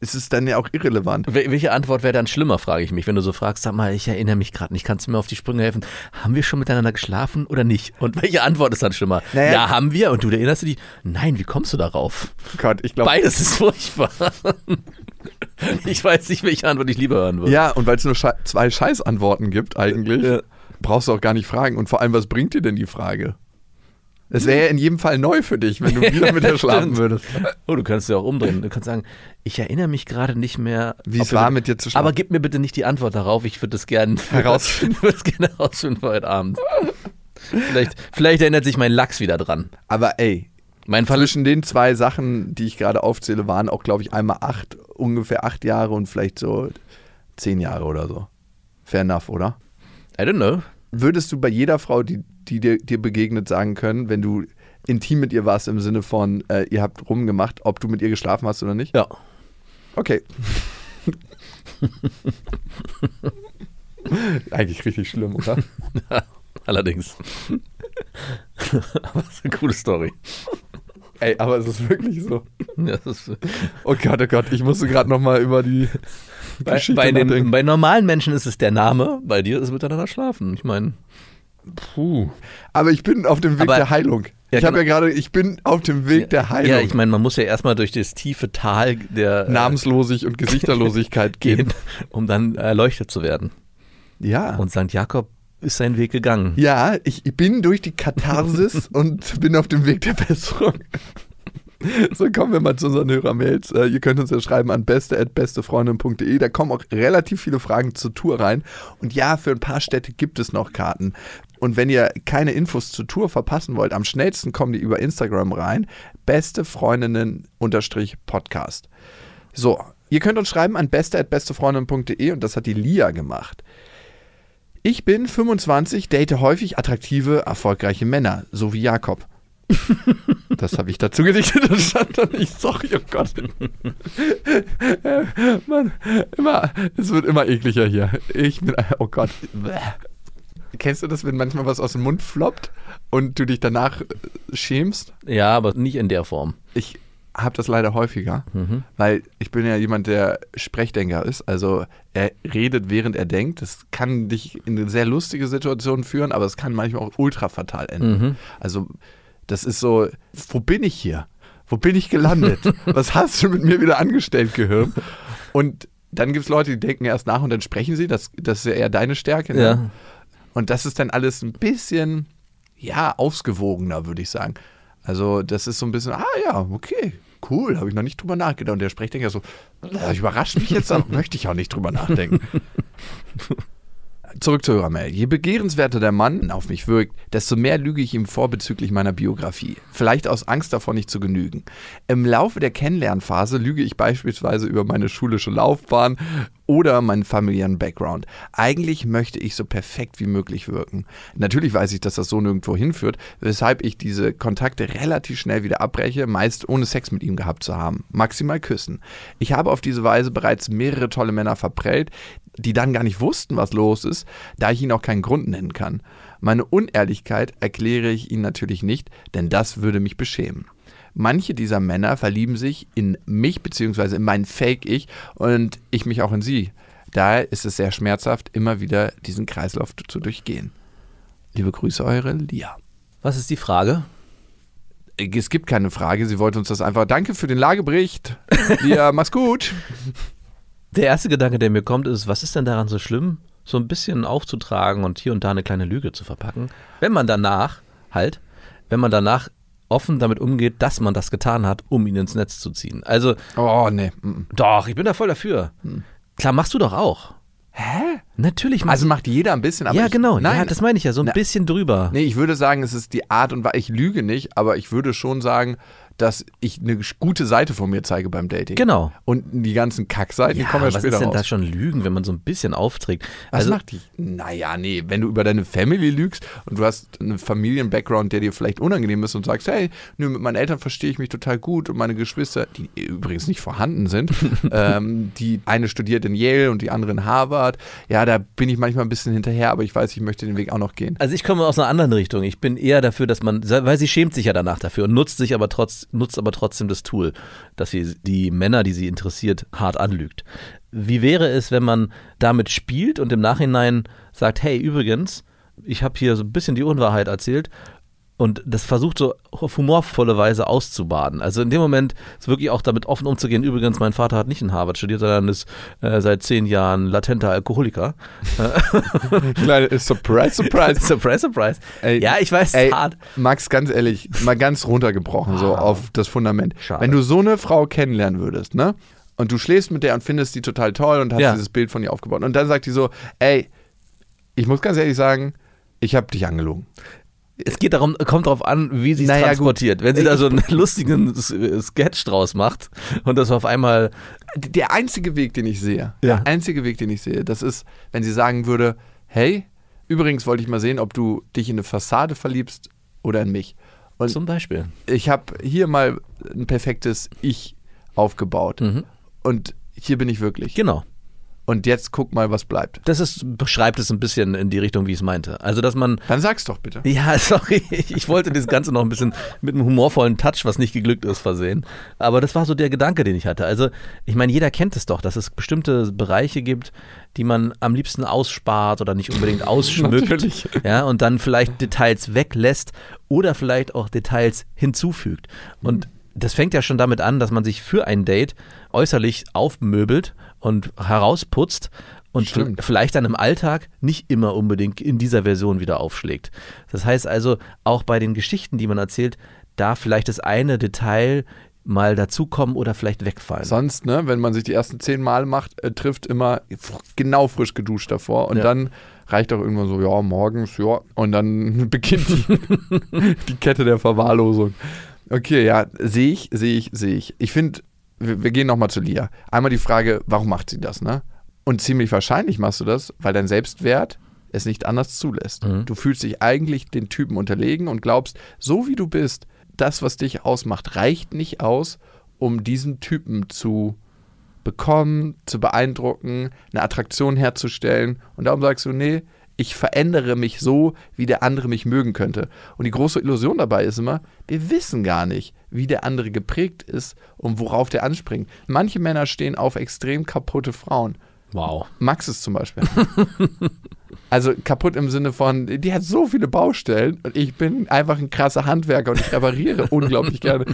Es ist dann ja auch irrelevant. Wel- Welche Antwort wäre dann schlimmer, frage ich mich, wenn du so fragst, sag mal, ich erinnere mich gerade nicht, kannst du mir auf die Sprünge helfen? Haben wir schon miteinander geschlafen oder nicht? Und welche Antwort ist dann schlimmer? Naja- ja, haben wir und du erinnerst dich, nein, wie kommst du darauf? Gott, ich glaube. Beides ist furchtbar. ich weiß nicht, welche Antwort ich lieber hören würde. Ja, und weil es nur Schei zwei Scheißantworten gibt eigentlich, Ja. brauchst du auch gar nicht fragen. Und vor allem, was bringt dir denn die Frage? Es wäre ja in jedem Fall neu für dich, wenn du wieder mit ihr schlafen würdest. Oh, du kannst ja auch umdrehen. Du kannst sagen, ich erinnere mich gerade nicht mehr, Wie es war, mit dir zu schlafen. Aber gib mir bitte nicht die Antwort darauf. Ich würde das gerne Herausfinden. Ich würde es gerne herausfinden für heute Abend. Vielleicht, vielleicht erinnert sich mein Lachs wieder dran. Aber ey, Mein Fall zwischen den zwei Sachen, die ich gerade aufzähle, waren auch, glaube ich, einmal acht, ungefähr acht Jahre und vielleicht so zehn Jahre oder so. Fair enough, oder? I don't know. Würdest du bei jeder Frau, die, die dir, dir begegnet, sagen können, wenn du intim mit ihr warst im Sinne von, äh, ihr habt rumgemacht, ob du mit ihr geschlafen hast oder nicht? Ja. Okay. Eigentlich richtig schlimm, oder? Allerdings. aber es ist eine coole Story. Ey, aber es ist wirklich so. Ja, ist, Oh Gott, oh Gott, ich musste gerade nochmal über die bei, Geschichte bei, den, bei normalen Menschen ist es der Name, bei dir ist es miteinander schlafen. Ich meine, Puh. Aber ich bin auf dem Weg Aber- der Heilung. Ja, ich habe ja genau. gerade, ich bin auf dem Weg der Heilung. ja, ich meine, man muss ja erstmal durch das tiefe Tal der äh, Namenslosigkeit und Gesichterlosigkeit gehen. gehen, um dann erleuchtet zu werden. Ja. Und St. Jakob ist seinen Weg gegangen. ja, ich, ich bin durch die Katharsis und bin auf dem Weg der Besserung. So, kommen wir mal zu unseren Hörermails. Äh, ihr könnt uns ja schreiben an beste.bestefreundin.de. Da kommen auch relativ viele Fragen zur Tour rein. Und ja, für ein paar Städte gibt es noch Karten. Und wenn ihr keine Infos zur Tour verpassen wollt, am schnellsten kommen die über Instagram rein. Bestefreundinnen-podcast. So, ihr könnt uns schreiben an beste.bestefreundin.de und das hat die Lia gemacht. Ich bin 25, date häufig attraktive, erfolgreiche Männer, so wie Jakob. Das habe ich dazu gedichtet und stand da nicht. Sorry, oh Gott. Äh, Mann, immer, es wird immer ekliger hier. Ich bin, oh Gott. Kennst du das, wenn manchmal was aus dem Mund floppt und du dich danach äh, schämst? Ja, aber nicht in der Form. Ich habe das leider häufiger, weil ich bin ja jemand, der Sprechdenker ist. Also er redet, während er denkt. Das kann dich in eine sehr lustige Situation führen, aber es kann manchmal auch ultra fatal enden. Also das ist so, wo bin ich hier? Wo bin ich gelandet? Was hast du mit mir wieder angestellt, Gehirn? Und dann gibt es Leute, die denken erst nach und dann sprechen sie. Das, das ist ja eher deine Stärke. Ne? Ja. Und das ist dann alles ein bisschen, ja, ausgewogener, würde ich sagen. Also, das ist so ein bisschen, ah ja, okay, cool, habe ich noch nicht drüber nachgedacht. Und der Sprechdenker so, das überrascht mich jetzt, aber möchte ich auch nicht drüber nachdenken. Zurück zur Hörermail. Je begehrenswerter der Mann auf mich wirkt, desto mehr lüge ich ihm vor bezüglich meiner Biografie. Vielleicht aus Angst davon nicht zu genügen. Im Laufe der Kennenlernphase lüge ich beispielsweise über meine schulische Laufbahn oder meinen familiären Background. Eigentlich möchte ich so perfekt wie möglich wirken. Natürlich weiß ich, dass das so nirgendwo hinführt, weshalb ich diese Kontakte relativ schnell wieder abbreche, meist ohne Sex mit ihm gehabt zu haben. Maximal küssen. Ich habe auf diese Weise bereits mehrere tolle Männer verprellt, die dann gar nicht wussten, was los ist, da ich ihnen auch keinen Grund nennen kann. Meine Unehrlichkeit erkläre ich ihnen natürlich nicht, denn das würde mich beschämen. Manche dieser Männer verlieben sich in mich bzw. in mein Fake-Ich und ich mich auch in sie. Daher ist es sehr schmerzhaft, immer wieder diesen Kreislauf zu durchgehen. Liebe Grüße, eure Lia. Was ist die Frage? Es gibt keine Frage, sie wollte uns das einfach. Danke für den Lagebericht. Lia, mach's gut. Der erste Gedanke, der mir kommt, ist, was ist denn daran so schlimm, so ein bisschen aufzutragen und hier und da eine kleine Lüge zu verpacken, wenn man danach halt, wenn man danach offen damit umgeht, dass man das getan hat, um ihn ins Netz zu ziehen. Also, Oh, nee. mm. doch, ich bin da voll dafür. Klar, machst du doch auch. Hä? Natürlich machst Also macht jeder ein bisschen, aber Ja, ich, genau. Nein, ja, das meine ich ja, so ein Na- bisschen drüber. Nee, ich würde sagen, es ist die Art und Weise. Ich lüge nicht, aber ich würde schon sagen, dass ich eine gute Seite von mir zeige beim Dating. Genau. Und die ganzen Kackseiten, die Ja, kommen ja was später ist denn raus. das schon Lügen, wenn man so ein bisschen aufträgt? Was also, macht die? Naja, nee, wenn du über deine Family lügst und du hast einen Familien-Background, der dir vielleicht unangenehm ist und sagst, hey, nö, mit meinen Eltern verstehe ich mich total gut und meine Geschwister, die übrigens nicht vorhanden sind, ähm, die eine studiert in Yale und die andere in Harvard, ja, da bin ich manchmal ein bisschen hinterher, aber ich weiß, ich möchte den Weg auch noch gehen. Also ich komme aus einer anderen Richtung. Ich bin eher dafür, dass man, weil sie schämt sich ja danach dafür und nutzt sich aber trotz, nutzt aber trotzdem das Tool, dass sie die Männer, die sie interessiert, hart anlügt. Wie wäre es, wenn man damit spielt und im Nachhinein sagt, hey, übrigens, ich habe hier so ein bisschen die Unwahrheit erzählt und das versucht so auf humorvolle Weise auszubaden. Also in dem Moment ist wirklich auch damit offen umzugehen. Übrigens, mein Vater hat nicht in Harvard studiert, sondern ist äh, seit zehn Jahren latenter Alkoholiker. Kleine Surprise, Surprise. surprise, surprise. Ey, ja, ich weiß, Ey, hart. Max, ganz ehrlich, mal ganz runtergebrochen, so auf das Fundament. Schade. Wenn du so eine Frau kennenlernen würdest, ne? Und du schläfst mit der und findest die total toll und hast Ja. dieses Bild von ihr aufgebaut. Und dann sagt die so, ey, ich muss ganz ehrlich sagen, ich habe dich angelogen. Es geht darum, kommt darauf an, wie sie es Naja, transportiert. Wenn sie da so einen lustigen Sketch draus macht und das auf einmal, Der einzige Weg, den ich sehe, Ja. der einzige Weg, den ich sehe, das ist, wenn sie sagen würde, hey, übrigens wollte ich mal sehen, ob du dich in eine Fassade verliebst oder in mich. Und zum Beispiel. ich habe hier mal ein perfektes Ich aufgebaut. Und hier bin ich wirklich. Genau. Und jetzt guck mal, was bleibt. Das ist, beschreibt es ein bisschen in die Richtung, wie ich es meinte. Also, dass man, Dann sag's doch bitte. ja, sorry, ich wollte das Ganze noch ein bisschen mit einem humorvollen Touch, was nicht geglückt ist, versehen. Aber das war so der Gedanke, den ich hatte. Also, ich meine, jeder kennt es doch, dass es bestimmte Bereiche gibt, die man am liebsten ausspart oder nicht unbedingt ausschmückt. Natürlich. Ja, und dann vielleicht Details weglässt oder vielleicht auch Details hinzufügt. Und das fängt ja schon damit an, dass man sich für ein Date äußerlich aufmöbelt und herausputzt und Stimmt. vielleicht dann im Alltag nicht immer unbedingt in dieser Version wieder aufschlägt. Das heißt also, auch bei den Geschichten, die man erzählt, da vielleicht das eine Detail mal dazukommen oder vielleicht wegfallen. Sonst, ne, wenn man sich die ersten zehn Mal macht, äh, trifft immer genau frisch geduscht davor. Und Ja. dann reicht auch irgendwann so, ja, morgens, ja. Und dann beginnt die, die Kette der Verwahrlosung. Okay, ja, sehe ich, sehe ich, sehe ich. Ich finde, wir, wir gehen nochmal zu Lia. Einmal die Frage, warum macht sie das, ne? Und ziemlich wahrscheinlich machst du das, weil dein Selbstwert es nicht anders zulässt. Du fühlst dich eigentlich den Typen unterlegen und glaubst, so wie du bist, das, was dich ausmacht, reicht nicht aus, um diesen Typen zu bekommen, zu beeindrucken, eine Attraktion herzustellen. Und darum sagst du, nee, ich verändere mich so, wie der andere mich mögen könnte. Und die große Illusion dabei ist immer, wir wissen gar nicht, wie der andere geprägt ist und worauf der anspringt. Manche Männer stehen auf extrem kaputte Frauen. Wow. Max ist zum Beispiel. Also kaputt im Sinne von, die hat so viele Baustellen und ich bin einfach ein krasser Handwerker und ich repariere unglaublich gerne.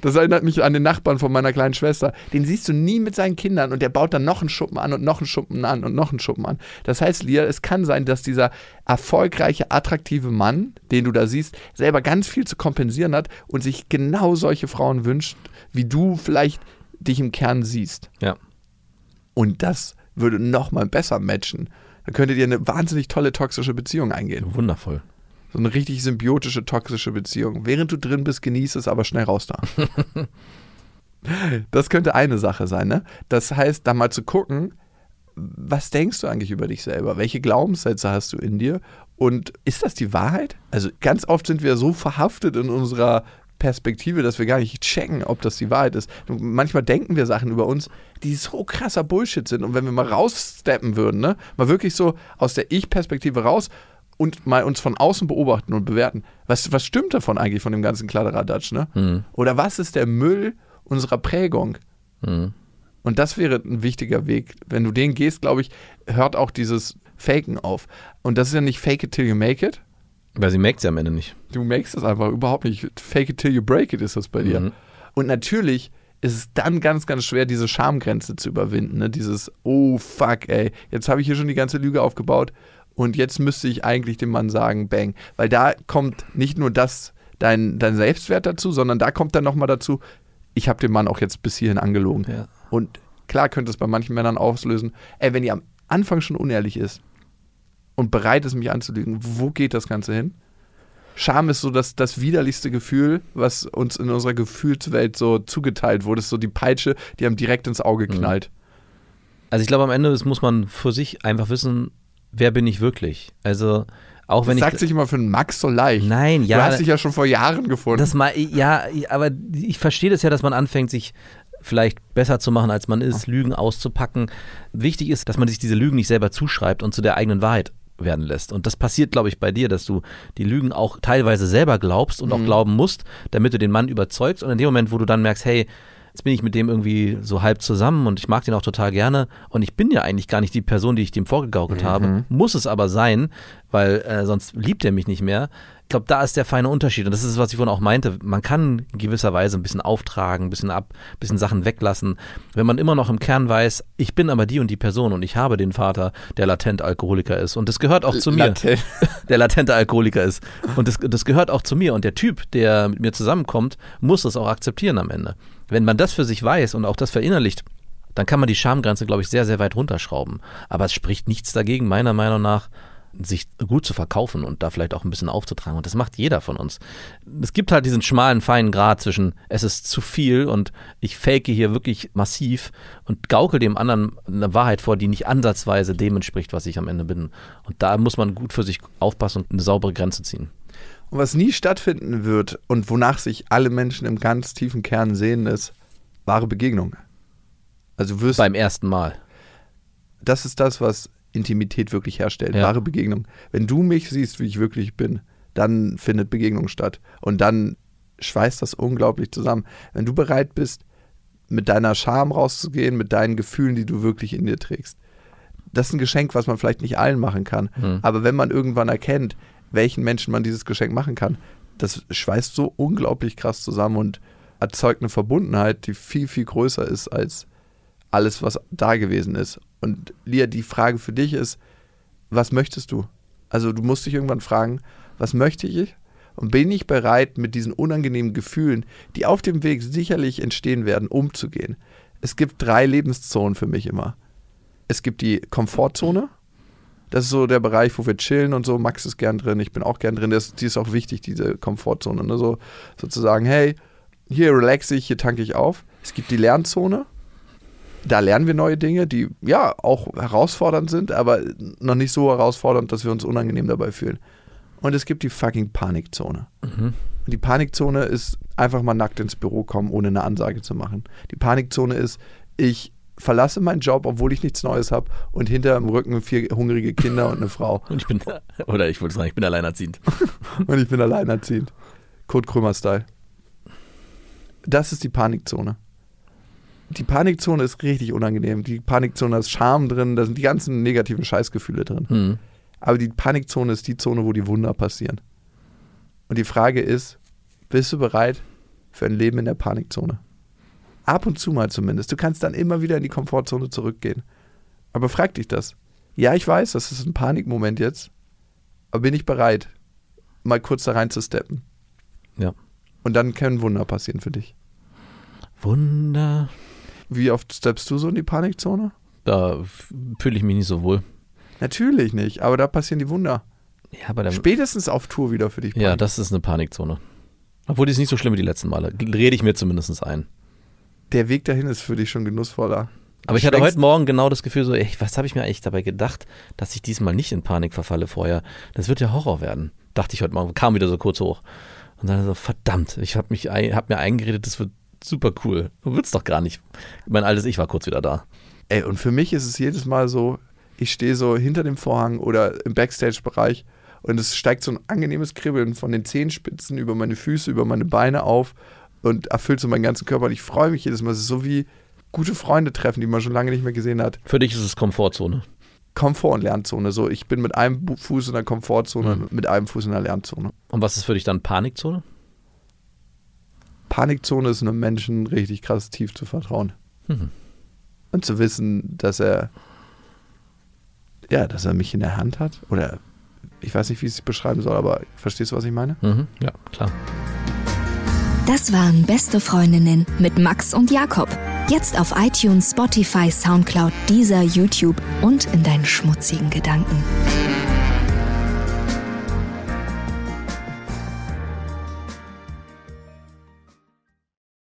Das erinnert mich an den Nachbarn von meiner kleinen Schwester. Den siehst du nie mit seinen Kindern und der baut dann noch einen Schuppen an und noch einen Schuppen an und noch einen Schuppen an. Das heißt, Lia, es kann sein, dass dieser erfolgreiche, attraktive Mann, den du da siehst, selber ganz viel zu kompensieren hat und sich genau solche Frauen wünscht, wie du vielleicht dich im Kern siehst. Ja. Und das würde noch mal besser matchen. Dann könntet ihr eine wahnsinnig tolle toxische Beziehung eingehen. Wundervoll. So eine richtig symbiotische toxische Beziehung. Während du drin bist, genieß es, aber schnell raus da. das könnte eine Sache sein, ne? Das heißt, da mal zu gucken, was denkst du eigentlich über dich selber? Welche Glaubenssätze hast du in dir? Und ist das die Wahrheit? Also ganz oft sind wir so verhaftet in unserer Perspektive, dass wir gar nicht checken, ob das die Wahrheit ist. Manchmal denken wir Sachen über uns, die so krasser Bullshit sind. Und wenn wir mal raussteppen würden, ne, mal wirklich so aus der Ich-Perspektive raus und mal uns von außen beobachten und bewerten, was, was stimmt davon eigentlich von dem ganzen Kladderadatsch, ne? Oder was ist der Müll unserer Prägung? Mhm. Und das wäre ein wichtiger Weg. Wenn du den gehst, glaube ich, hört auch dieses Faken auf. Und das ist ja nicht fake it till you make it. Weil sie merkt sie am Ende nicht. Du makest es einfach überhaupt nicht. Fake it till you break it ist das bei dir. Mhm. Und natürlich ist es dann ganz, ganz schwer, diese Schamgrenze zu überwinden. Ne? Dieses, oh fuck, ey, jetzt habe ich hier schon die ganze Lüge aufgebaut und jetzt müsste ich eigentlich dem Mann sagen, bang. Weil da kommt nicht nur das, dein, dein Selbstwert dazu, sondern da kommt dann nochmal dazu, ich habe den Mann auch jetzt bis hierhin angelogen. Ja. Und klar könnte es bei manchen Männern auslösen, ey, wenn ihr am Anfang schon unehrlich ist und bereit ist, mich anzulügen, wo geht das Ganze hin? Scham ist so das, das widerlichste Gefühl, was uns in unserer Gefühlswelt so zugeteilt wurde. Ist so die Peitsche, die einem direkt ins Auge Mhm. knallt. Also ich glaube, am Ende das muss man für sich einfach wissen, wer bin ich wirklich? Also auch wenn Das ich sagt sich immer für einen Max so leicht. Nein, ja. Du hast dich ja schon vor Jahren gefunden. Das mal, ja, aber ich verstehe das ja, dass man anfängt, sich vielleicht besser zu machen, als man ist, Lügen auszupacken. Wichtig ist, dass man sich diese Lügen nicht selber zuschreibt und zu der eigenen Wahrheit werden lässt. Und das passiert, glaube ich, bei dir, dass du die Lügen auch teilweise selber glaubst und auch glauben musst, damit du den Mann überzeugst. Und in dem Moment, wo du dann merkst, hey, jetzt bin ich mit dem irgendwie so halb zusammen und ich mag den auch total gerne und ich bin ja eigentlich gar nicht die Person, die ich dem vorgegaukelt habe, muss es aber sein, weil äh, sonst liebt er mich nicht mehr. Ich glaube, da ist der feine Unterschied und das ist, was ich vorhin auch meinte. Man kann in gewisser Weise ein bisschen auftragen, ein bisschen ab, ein bisschen Sachen weglassen. Wenn man immer noch im Kern weiß, ich bin aber die und die Person und ich habe den Vater, der latent Alkoholiker ist und das gehört auch zu mir Latent. der latente Alkoholiker ist. Und das, das gehört auch zu mir. Und der Typ, der mit mir zusammenkommt, muss das auch akzeptieren am Ende. Wenn man das für sich weiß und auch das verinnerlicht, dann kann man die Schamgrenze, glaube ich, sehr, sehr weit runterschrauben. Aber es spricht nichts dagegen, meiner Meinung nach, sich gut zu verkaufen und da vielleicht auch ein bisschen aufzutragen. Und das macht jeder von uns. Es gibt halt diesen schmalen, feinen Grad zwischen, es ist zu viel und ich fake hier wirklich massiv und gaukel dem anderen eine Wahrheit vor, die nicht ansatzweise dem entspricht, was ich am Ende bin. Und da muss man gut für sich aufpassen und eine saubere Grenze ziehen. Und was nie stattfinden wird und wonach sich alle Menschen im ganz tiefen Kern sehen, ist wahre Begegnung. Also du wirst, Beim ersten Mal. das ist das, was Intimität wirklich herstellt, Ja. wahre Begegnung. Wenn du mich siehst, wie ich wirklich bin, dann findet Begegnung statt. Und dann schweißt das unglaublich zusammen. Wenn du bereit bist, mit deiner Scham rauszugehen, mit deinen Gefühlen, die du wirklich in dir trägst. Das ist ein Geschenk, was man vielleicht nicht allen machen kann. Aber wenn man irgendwann erkennt, welchen Menschen man dieses Geschenk machen kann, das schweißt so unglaublich krass zusammen und erzeugt eine Verbundenheit, die viel, viel größer ist als alles, was da gewesen ist. Und Lia, die Frage für dich ist, was möchtest du? Also du musst dich irgendwann fragen, was möchte ich? Und bin ich bereit, mit diesen unangenehmen Gefühlen, die auf dem Weg sicherlich entstehen werden, umzugehen? Es gibt drei Lebenszonen für mich immer. Es gibt die Komfortzone. Das ist so der Bereich, wo wir chillen und so. Max ist gern drin, ich bin auch gern drin. Das, die ist auch wichtig, diese Komfortzone. Ne? So, sozusagen, hey, hier relaxe ich, hier tanke ich auf. Es gibt die Lernzone. Da lernen wir neue Dinge, die ja auch herausfordernd sind, aber noch nicht so herausfordernd, dass wir uns unangenehm dabei fühlen. Und es gibt die fucking Panikzone. Und die Panikzone ist einfach mal nackt ins Büro kommen, ohne eine Ansage zu machen. Die Panikzone ist, ich verlasse meinen Job, obwohl ich nichts Neues habe und hinter dem Rücken vier hungrige Kinder und eine Frau. Und ich bin, oder ich wollte sagen, ich bin alleinerziehend. Und ich bin alleinerziehend. Kurt Krömer-Style. Das ist die Panikzone. Die Panikzone ist richtig unangenehm. Die Panikzone ist Scham drin, da sind die ganzen negativen Scheißgefühle drin. Hm. Aber die Panikzone ist die Zone, wo die Wunder passieren. Und die Frage ist, bist du bereit für ein Leben in der Panikzone? Ab und zu mal zumindest. Du kannst dann immer wieder in die Komfortzone zurückgehen. Aber frag dich das. Ja, ich weiß, das ist ein Panikmoment jetzt. Aber bin ich bereit, mal kurz da rein zu steppen? Ja. Und dann können Wunder passieren für dich. Wunder. Wie oft steppst du so in die Panikzone? Da fühle ich mich nicht so wohl. Natürlich nicht, aber da passieren die Wunder. Ja, aber dann, Spätestens auf Tour wieder für dich. ja, Panik. das ist eine Panikzone. Obwohl die ist nicht so schlimm wie die letzten Male. Rede ich mir zumindest ein. Der Weg dahin ist für dich schon genussvoller. Aber ich hatte heute Morgen genau das Gefühl, so, ey, was habe ich mir eigentlich dabei gedacht, dass ich diesmal nicht in Panik verfalle vorher. Das wird ja Horror werden. Dachte ich heute Morgen, kam wieder so kurz hoch. Und dann so, verdammt, ich habe hab mir eingeredet, das wird super cool. Du wird's doch gar nicht. Mein altes Ich war kurz wieder da. Ey, und für mich ist es jedes Mal so, ich stehe so hinter dem Vorhang oder im Backstage-Bereich und es steigt so ein angenehmes Kribbeln von den Zehenspitzen über meine Füße, über meine Beine auf und erfüllt so meinen ganzen Körper. Und ich freue mich jedes Mal. Es ist so wie gute Freunde treffen, die man schon lange nicht mehr gesehen hat. Für dich ist es Komfortzone. Komfort- und Lernzone. So, ich bin mit einem Fuß in der Komfortzone und mit einem Fuß in der Lernzone. Und was ist für dich dann Panikzone? Panikzone ist einem Menschen richtig krass tief zu vertrauen. Mhm. Und zu wissen, dass er ja, dass er mich in der Hand hat. Oder ich weiß nicht, wie ich es beschreiben soll, aber verstehst du, was ich meine? Mhm. Ja, klar. Das waren Beste Freundinnen mit Max und Jakob. Jetzt auf iTunes, Spotify, Soundcloud, dieser YouTube und in deinen schmutzigen Gedanken.